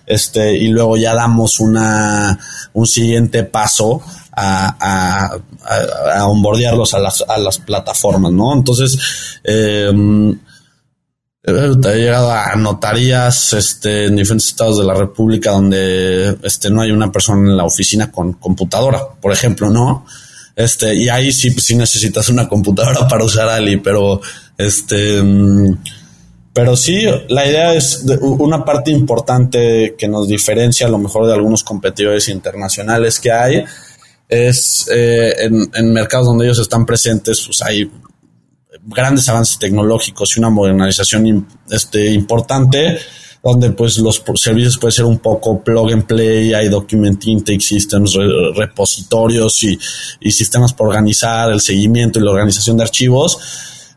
este, y luego ya damos una, un siguiente paso a, a, a a las, a las plataformas, ¿no? Entonces, eh, he llegado a notarías este, en diferentes estados de la República donde este, no hay una persona en la oficina con computadora, por ejemplo, ¿no? Este, y ahí sí, pues, sí necesitas una computadora para usar Ali, pero este, pero sí, la idea es una parte importante que nos diferencia a lo mejor de algunos competidores internacionales que hay es eh, en, mercados donde ellos están presentes, pues hay grandes avances tecnológicos y una modernización este, importante, donde pues los servicios pueden ser un poco plug and play, hay document intake systems, repositorios y, y sistemas para organizar el seguimiento y la organización de archivos,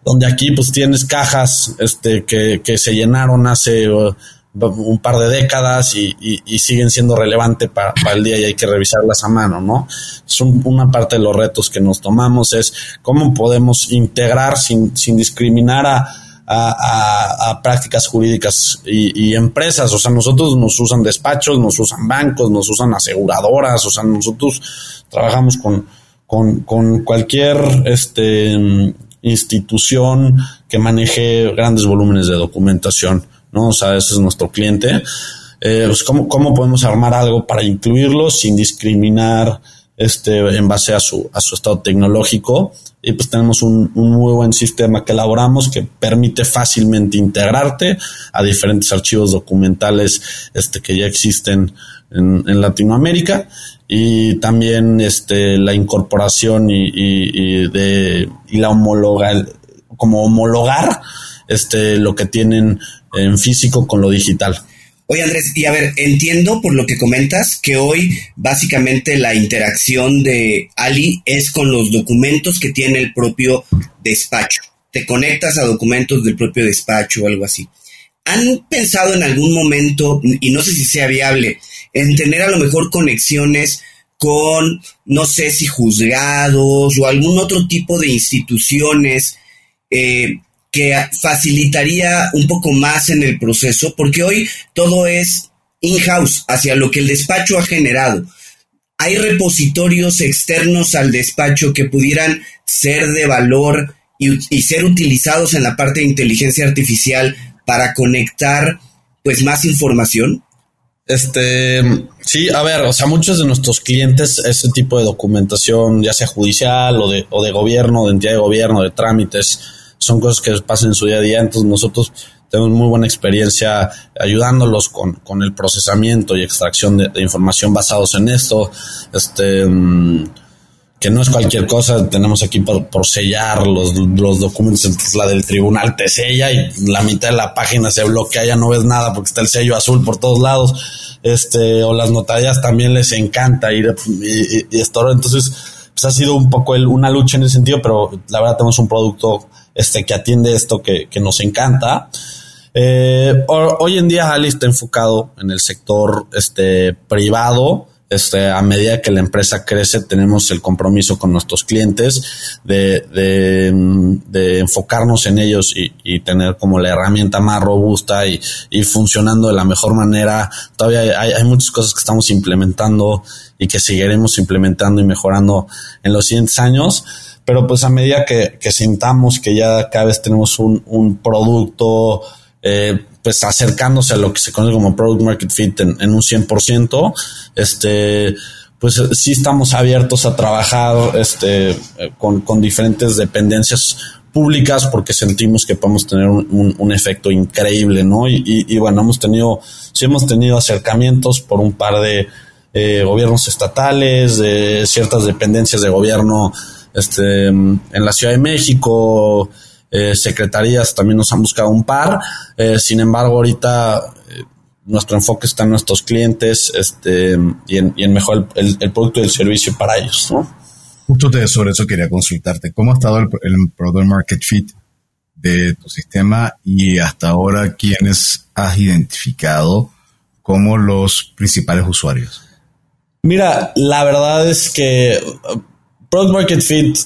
donde aquí pues tienes cajas este, que, que se llenaron hace un par de décadas y, siguen siendo relevantes para, el día y hay que revisarlas a mano, ¿no? Es una parte de los retos que nos tomamos es cómo podemos integrar sin, sin discriminar a, a, prácticas jurídicas y, empresas. O sea, nosotros nos usan despachos, nos usan bancos, nos usan aseguradoras, o sea, nosotros trabajamos con, con, con cualquier este, institución que maneje grandes volúmenes de documentación. ¿no? O sea, ese es nuestro cliente. Eh, pues, ¿cómo, ¿cómo, podemos armar algo para incluirlo sin discriminar este, en base a su, a su estado tecnológico? Y pues tenemos un, un, muy buen sistema que elaboramos que permite fácilmente integrarte a diferentes archivos documentales este, que ya existen en, en Latinoamérica y también este, la incorporación y, y, y de, y la homologa, como homologar este, lo que tienen en físico con lo digital. Oye Andrés, y a ver, entiendo por lo que comentas que hoy básicamente la interacción de Ali es con los documentos que tiene el propio despacho. Te conectas a documentos del propio despacho o algo así. ¿Han pensado en algún momento, y no sé si sea viable, en tener a lo mejor conexiones con, no sé si juzgados o algún otro tipo de instituciones eh, que facilitaría un poco más en el proceso, porque hoy todo es in-house, hacia lo que el despacho ha generado. Hay repositorios externos al despacho que pudieran ser de valor y, ser utilizados en la parte de inteligencia artificial para conectar pues más información. Este, sí, a ver, o sea, muchos de nuestros clientes, ese tipo de documentación, ya sea judicial o de, o de gobierno, de entidad de gobierno, de trámites, son cosas que pasan en su día a día, entonces nosotros tenemos muy buena experiencia ayudándolos con, con el procesamiento y extracción de, información basados en esto, este, mm, que no es cualquier cosa, tenemos aquí por, por sellar los, los documentos, la del tribunal te sella y la mitad de la página se bloquea, ya no ves nada porque está el sello azul por todos lados, este, o las notarias también les encanta ir y, y, esto, entonces, pues ha sido un poco el, una lucha en ese sentido, pero la verdad tenemos un producto este, que atiende esto que, que nos encanta. Eh, hoy en día Ali está enfocado en el sector este, privado. Este, a medida que la empresa crece, tenemos el compromiso con nuestros clientes de, de, enfocarnos en ellos y, y, tener como la herramienta más robusta y, y funcionando de la mejor manera. Todavía hay, hay, muchas cosas que estamos implementando y que seguiremos implementando y mejorando en los siguientes años pero pues a medida que, sintamos que ya cada vez tenemos un, producto, eh, pues acercándose a lo que se conoce como product market fit en, en un 100%, este, pues sí estamos abiertos a trabajar este, con, con diferentes dependencias públicas porque sentimos que podemos tener un, efecto increíble, ¿no? Y, y, bueno, hemos tenido, sí hemos tenido acercamientos por un par de eh, gobiernos estatales, ciertas dependencias de gobierno este, en la Ciudad de México, eh, secretarías también nos han buscado un par. Eh, sin embargo, ahorita eh, nuestro enfoque está en nuestros clientes este, y, en, y en mejor el, el, producto y el servicio para ellos. ¿no? Justo te, sobre eso quería consultarte. ¿Cómo ha estado el, el Product Market Fit de tu sistema y hasta ahora quiénes has identificado como los principales usuarios? Mira, la verdad es que Product Market Fit,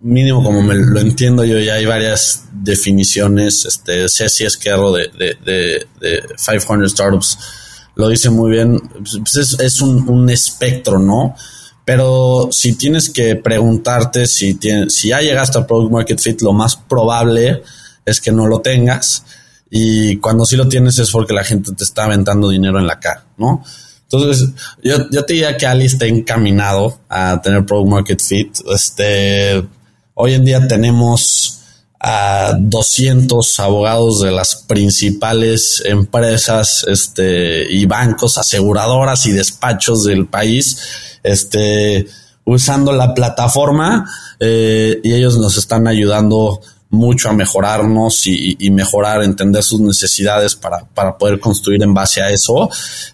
mínimo como me lo entiendo yo, ya hay varias definiciones. Este, Ceci Esquerro de, de, de, de 500 Startups lo dice muy bien. Pues es, es un, un, espectro, ¿no? Pero si tienes que preguntarte si, tiene, si ya llegaste a Product Market Fit, lo más probable es que no lo tengas. Y cuando sí lo tienes es porque la gente te está aventando dinero en la cara, ¿no? Entonces, yo, yo te diría que Ali está encaminado a tener Product Market Fit. Este, hoy en día tenemos a 200 abogados de las principales empresas este, y bancos, aseguradoras y despachos del país, este, usando la plataforma eh, y ellos nos están ayudando mucho a mejorarnos y, mejorar, entender sus necesidades para, para poder construir en base a eso.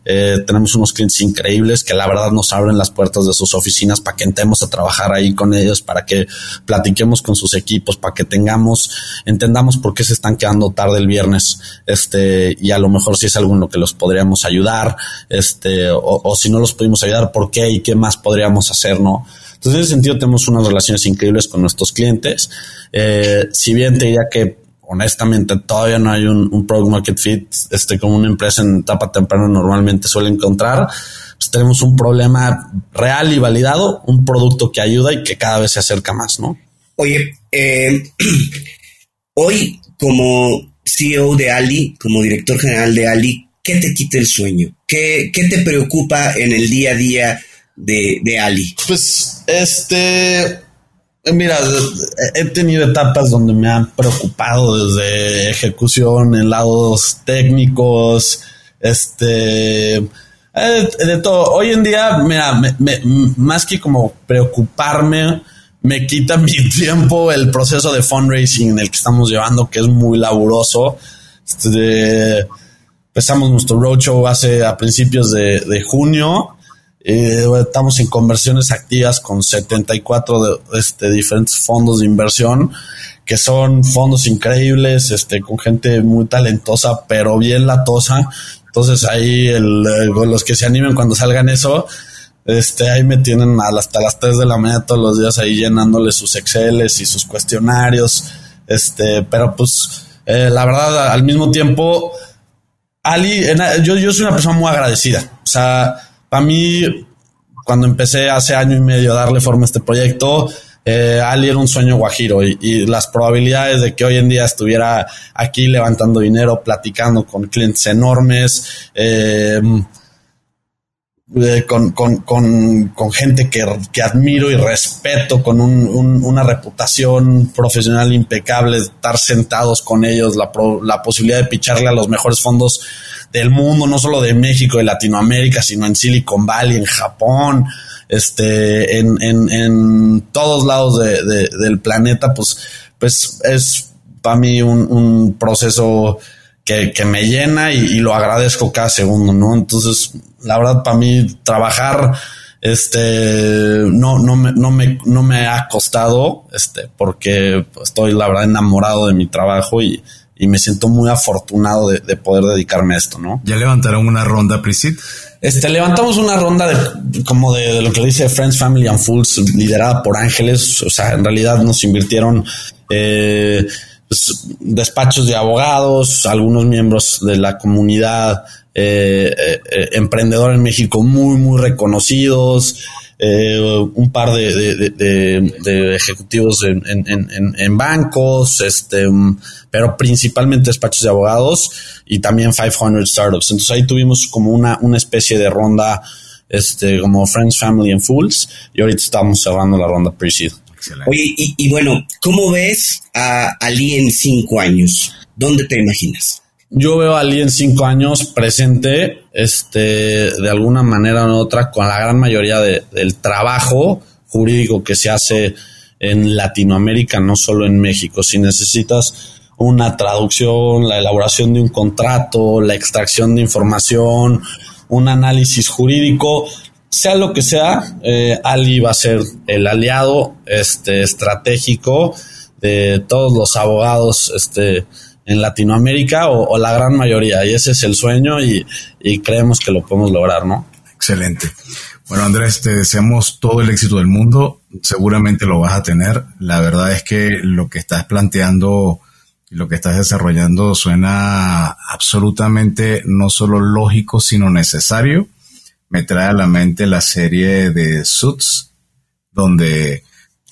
Eh, tenemos unos clientes increíbles que la verdad nos abren las puertas de sus oficinas para que entremos a trabajar ahí con ellos, para que platiquemos con sus equipos, para que tengamos, entendamos por qué se están quedando tarde el viernes, este, y a lo mejor si es algo en lo que los podríamos ayudar, este, o, o si no los pudimos ayudar, por qué y qué más podríamos hacer, ¿no? Entonces, en ese sentido, tenemos unas relaciones increíbles con nuestros clientes. Eh, si bien te diría que honestamente todavía no hay un, product market fit, este, como una empresa en etapa temprana normalmente suele encontrar, pues tenemos un problema real y validado, un producto que ayuda y que cada vez se acerca más, ¿no? Oye, eh, (clears throat) hoy como CEO de Ali, como director general de Ali, ¿qué te quita el sueño? ¿Qué, qué te preocupa en el día a día? De, de Ali? Pues, este, mira, he tenido etapas donde me han preocupado desde ejecución en lados técnicos, este, eh, de todo. Hoy en día, mira, me, me, más que como preocuparme, me quita (laughs) mi tiempo el proceso de fundraising en el que estamos llevando, que es muy laburoso. Este, empezamos nuestro roadshow hace a principios de, de junio. Eh, estamos en conversiones activas con 74 de, este, diferentes fondos de inversión, que son fondos increíbles, este, con gente muy talentosa, pero bien latosa. Entonces ahí los que se animen cuando salgan eso, este, ahí me tienen hasta las 3 de la mañana todos los días ahí llenándole sus Exceles y sus cuestionarios. Este, pero pues, eh, la verdad, al mismo tiempo, Ali, yo, yo soy una persona muy agradecida. O sea, para mí, cuando empecé hace año y medio a darle forma a este proyecto, eh, Ali era un sueño guajiro y, las probabilidades de que hoy en día estuviera aquí levantando dinero, platicando con clientes enormes, eh, eh, con, con, con, gente que, que, admiro y respeto, con un, una reputación profesional impecable, estar sentados con ellos, la, la posibilidad de picharle a los mejores fondos del mundo, no solo de México, de Latinoamérica, sino en Silicon Valley, en Japón, este, en, en, en todos lados de, de, del planeta, pues, pues es para mí un, proceso que, que, me llena y, y, lo agradezco cada segundo, ¿no? Entonces, la verdad, para mí, trabajar, este, no, no me, no me, no me ha costado, este, porque estoy, la verdad, enamorado de mi trabajo y, y me siento muy afortunado de, de, poder dedicarme a esto, ¿no? ¿Ya levantaron una ronda Prisit? Este, levantamos una ronda de como de, de, lo que dice Friends, Family and Fools, liderada por Ángeles. O sea, en realidad nos invirtieron eh, pues, despachos de abogados, algunos miembros de la comunidad eh, eh, emprendedor en México muy, muy reconocidos. Eh, un par de, ejecutivos en, bancos, este, pero principalmente despachos de abogados y también 500 startups. Entonces ahí tuvimos como una, una especie de ronda, este, como Friends, Family and Fools y ahorita estamos cerrando la ronda pre-seed. Oye, y, y, bueno, ¿cómo ves a Ali en cinco años? ¿Dónde te imaginas? yo veo a Ali en cinco años presente, este, de alguna manera u otra, con la gran mayoría de, del trabajo jurídico que se hace en Latinoamérica, no solo en México. Si necesitas una traducción, la elaboración de un contrato, la extracción de información, un análisis jurídico, sea lo que sea, eh, Ali va a ser el aliado este, estratégico de todos los abogados este, en Latinoamérica o, la gran mayoría. Y ese es el sueño y, creemos que lo podemos lograr, ¿no? Excelente. Bueno, Andrés, te deseamos todo el éxito del mundo. Seguramente lo vas a tener. La verdad es que lo que estás planteando y lo que estás desarrollando suena absolutamente no solo lógico, sino necesario. Me trae a la mente la serie de Suits, donde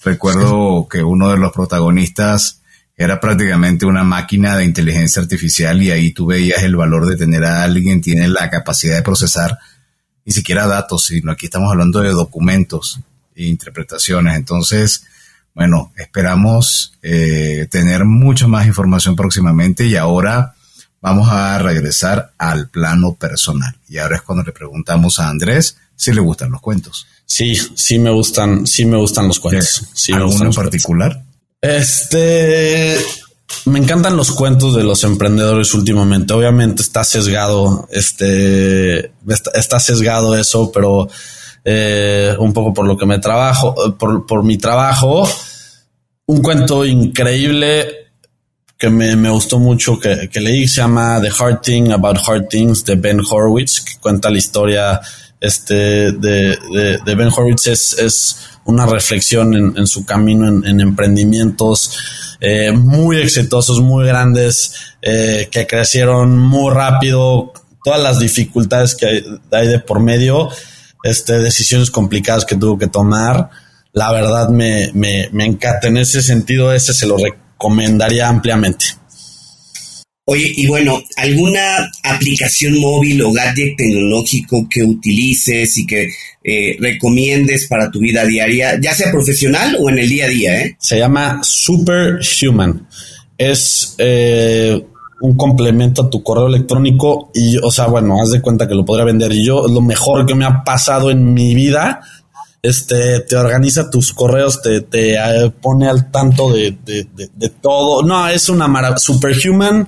recuerdo que uno de los protagonistas era prácticamente una máquina de inteligencia artificial y ahí tú veías el valor de tener a alguien que tiene la capacidad de procesar ni siquiera datos, sino aquí estamos hablando de documentos e interpretaciones. Entonces, bueno, esperamos eh, tener mucha más información próximamente y ahora vamos a regresar al plano personal. Y ahora es cuando le preguntamos a Andrés si le gustan los cuentos. Sí, sí me gustan, sí me gustan los cuentos. Sí, ¿Alguno en particular? Este, me encantan los cuentos de los emprendedores últimamente. Obviamente está sesgado, este, está, sesgado eso, pero eh, un poco por lo que me trabajo, por, por mi trabajo. Un cuento increíble que me, gustó mucho que, leí se llama The Hard Thing About Hard Things de Ben Horowitz, que cuenta la historia este, de, de, Ben Horowitz. Es, es una reflexión en, su camino en, en emprendimientos eh, muy exitosos, muy grandes, eh, que crecieron muy rápido, todas las dificultades que hay, de por medio, este, decisiones complicadas que tuvo que tomar. La verdad me, me, me encanta. En ese sentido, ese se lo recomendaría ampliamente. Oye, y bueno, ¿alguna aplicación móvil o gadget tecnológico que utilices y que eh, recomiendes para tu vida diaria, ya sea profesional o en el día a día? ¿eh? Se llama Superhuman. Es eh, un complemento a tu correo electrónico y, o sea, bueno, haz de cuenta que lo podría vender. Y yo, lo mejor que me ha pasado en mi vida este, te organiza tus correos, te, te pone al tanto de, de, de, todo. No, es una maravilla. Superhuman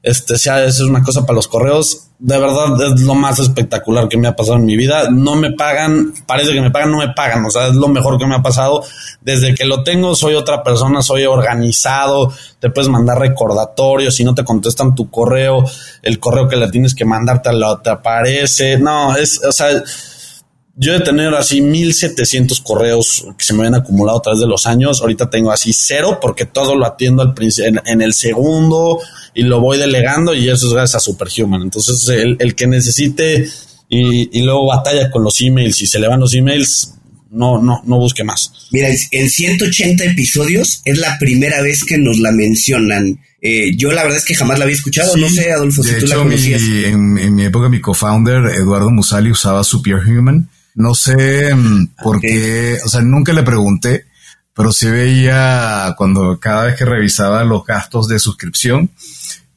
este, sea, es una cosa para los correos. De verdad es lo más espectacular que me ha pasado en mi vida. No me pagan, parece que me pagan, no me pagan. O sea, es lo mejor que me ha pasado. Desde que lo tengo, soy otra persona, soy organizado. Te puedes mandar recordatorios. Si no te contestan tu correo, el correo que le tienes que mandar te, lo, te aparece. No, es, o sea, yo de tener así 1700 correos que se me habían acumulado a través de los años. Ahorita tengo así cero porque todo lo atiendo al en, en, el segundo y lo voy delegando y eso es gracias a Superhuman. Entonces, el, el que necesite y, y, luego batalla con los emails y se le van los emails, no, no, no busque más. Mira, en 180 episodios es la primera vez que nos la mencionan. Eh, yo la verdad es que jamás la había escuchado. Sí, no sé, Adolfo, si tú la conocías. Mi, en, en, mi época, mi co-founder, Eduardo Musali, usaba Superhuman no sé mm, por qué, o sea, nunca le pregunté, pero sí veía cuando cada vez que revisaba los gastos de suscripción,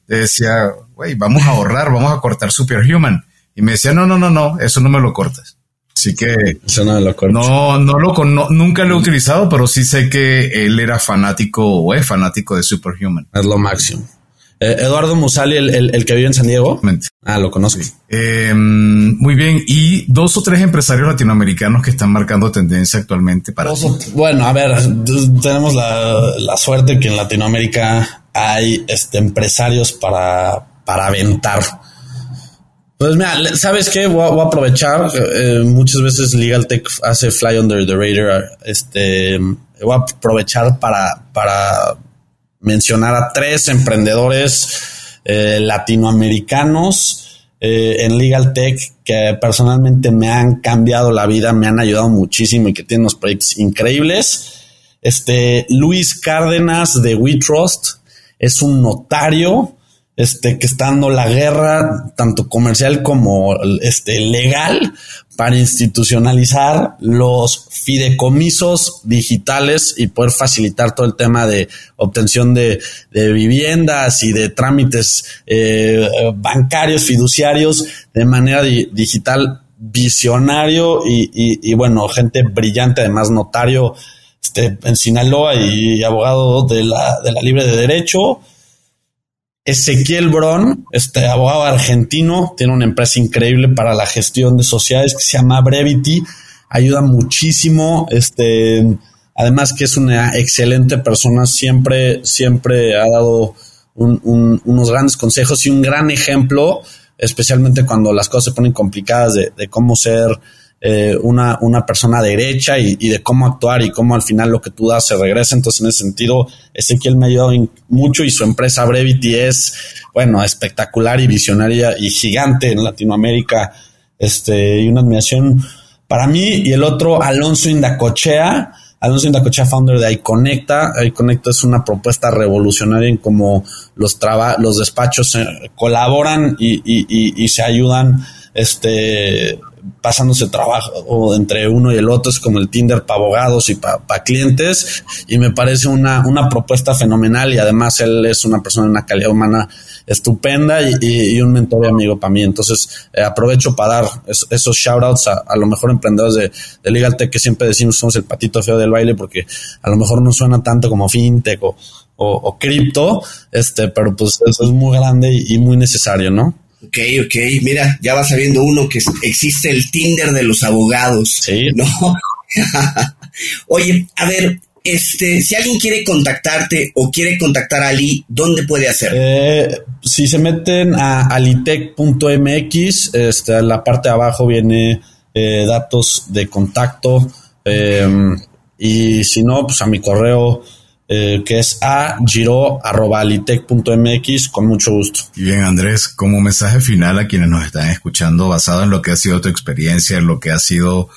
decía, güey, vamos a ahorrar, vamos a cortar Superhuman. Y me decía, no, no, no, no, eso no me lo cortes. Así que eso no, lo no, no lo no, nunca lo he utilizado, pero sí sé que él era fanático o es fanático de Superhuman. Es lo máximo. Eh, Eduardo Musali, el, el, que vive en San Diego. Ah, lo conozco. Eh, muy bien. Y dos o tres empresarios latinoamericanos que están marcando tendencia actualmente para. bueno, a ver, tenemos la, la, suerte que en Latinoamérica hay este, empresarios para, para aventar. Pues mira, ¿sabes qué? Voy a, aprovechar. Eh, muchas veces Legal Tech hace fly under the radar. Este, voy a aprovechar para, para mencionar a tres emprendedores eh, latinoamericanos eh, en Legal Tech que personalmente me han cambiado la vida, me han ayudado muchísimo y que tienen unos proyectos increíbles. Este Luis Cárdenas de We Trust es un notario este, que está dando la guerra, tanto comercial como este, legal, para institucionalizar los fideicomisos digitales y poder facilitar todo el tema de obtención de, de viviendas y de trámites eh, bancarios, fiduciarios de manera di digital visionario y, y, y, bueno, gente brillante, además notario este, en Sinaloa y abogado de la, de la Libre de Derecho Ezequiel Bron, este abogado argentino, tiene una empresa increíble para la gestión de sociedades que se llama Brevity. Ayuda muchísimo. Este, además que es una excelente persona, siempre, siempre ha dado unos grandes consejos y un gran ejemplo, especialmente cuando las cosas se ponen complicadas de, de cómo ser eh, una, una persona derecha y, y, de cómo actuar y cómo al final lo que tú das se regresa. Entonces, en ese sentido, Ezequiel me ha ayudado mucho y su empresa Brevity es, bueno, espectacular y visionaria y gigante en Latinoamérica. Este, y una admiración para mí. Y el otro, Alonso Indacochea. Alonso Indacochea, founder de iConecta. iConecta es una propuesta revolucionaria en cómo los, los despachos colaboran y, y, y, se ayudan este, pasándose trabajo entre uno y el otro, es como el Tinder para abogados y para clientes, y me parece una, una propuesta fenomenal y además él es una persona de una calidad humana estupenda y, un mentor y amigo para mí. Entonces eh, aprovecho para dar esos shoutouts a, a lo mejor emprendedores de, de Legal Tech que siempre decimos somos el patito feo del baile porque a lo mejor no suena tanto como fintech o, o, cripto, este, pero pues eso es muy grande y muy necesario, ¿no? Ok, ok, mira, ya va sabiendo uno que existe el Tinder de los abogados. Sí. ¿No? (laughs) Oye, a ver, este, si alguien quiere contactarte o quiere contactar a Ali, ¿dónde puede hacer? Eh, si se meten a alitech.mx, este, la parte de abajo viene eh, datos de contacto. Eh, y si no, pues a mi correo eh, que es a giro.alitec.mx con mucho gusto. Y bien, Andrés, como mensaje final a quienes nos están escuchando, basado en lo que ha sido tu experiencia, en lo que ha sido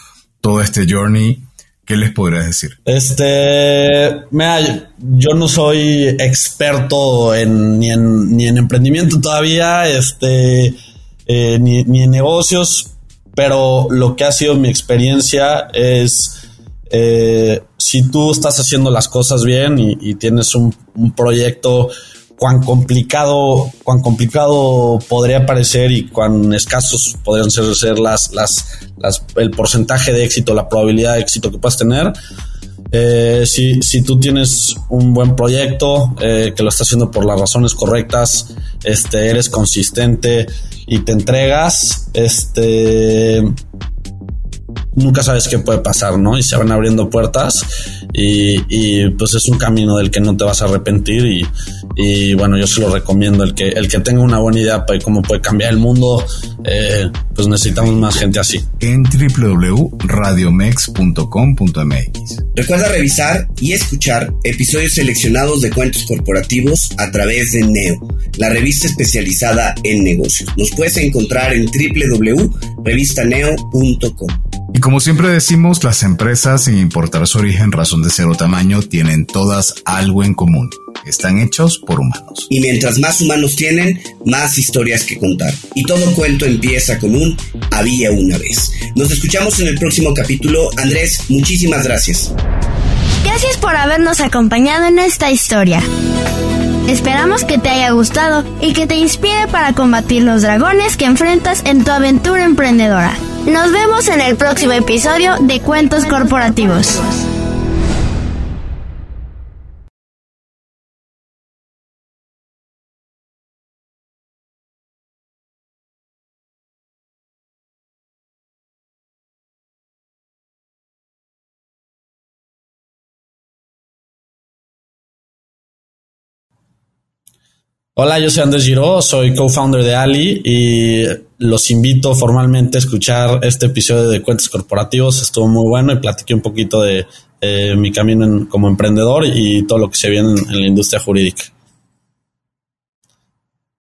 todo este journey, ¿qué les podrías decir? Este, mira, yo no soy experto en, ni, en, ni en emprendimiento todavía, este, eh, ni, ni en negocios, pero lo que ha sido mi experiencia es eh, si tú estás haciendo las cosas bien y, tienes un, proyecto, cuán complicado, cuán complicado podría parecer y cuán escasos podrían ser, las, las, el porcentaje de éxito, la probabilidad de éxito que puedas tener. Eh, si, si, tú tienes un buen proyecto, eh, que lo estás haciendo por las razones correctas, este, eres consistente y te entregas, este, nunca sabes qué puede pasar, ¿no? Y se van abriendo puertas y, pues es un camino del que no te vas a arrepentir y, y, bueno, yo se lo recomiendo, el que, el que tenga una buena idea de cómo puede cambiar el mundo, eh, pues necesitamos más gente así. En www.radiomex.com.mx Recuerda revisar y escuchar episodios seleccionados de cuentos corporativos a través de Neo, la revista especializada en negocios. Nos puedes encontrar en www.revistaneo.com. Y como siempre decimos, las empresas, sin importar su origen, razón de ser o tamaño, tienen todas algo en común. Están hechos por humanos. Y mientras más humanos tienen, más historias que contar. Y todo cuento empieza con un había una vez. Nos escuchamos en el próximo capítulo. Andrés, muchísimas gracias. Gracias por habernos acompañado en esta historia. Esperamos que te haya gustado y que te inspire para combatir los dragones que enfrentas en tu aventura emprendedora. Nos vemos en el próximo episodio de Cuentos Corporativos. Hola, yo soy Andrés Giro, soy co-founder de Ali y los invito formalmente a escuchar este episodio de Cuentos Corporativos. Estuvo muy bueno y platiqué un poquito de mi camino como emprendedor y todo lo que se viene en la industria jurídica.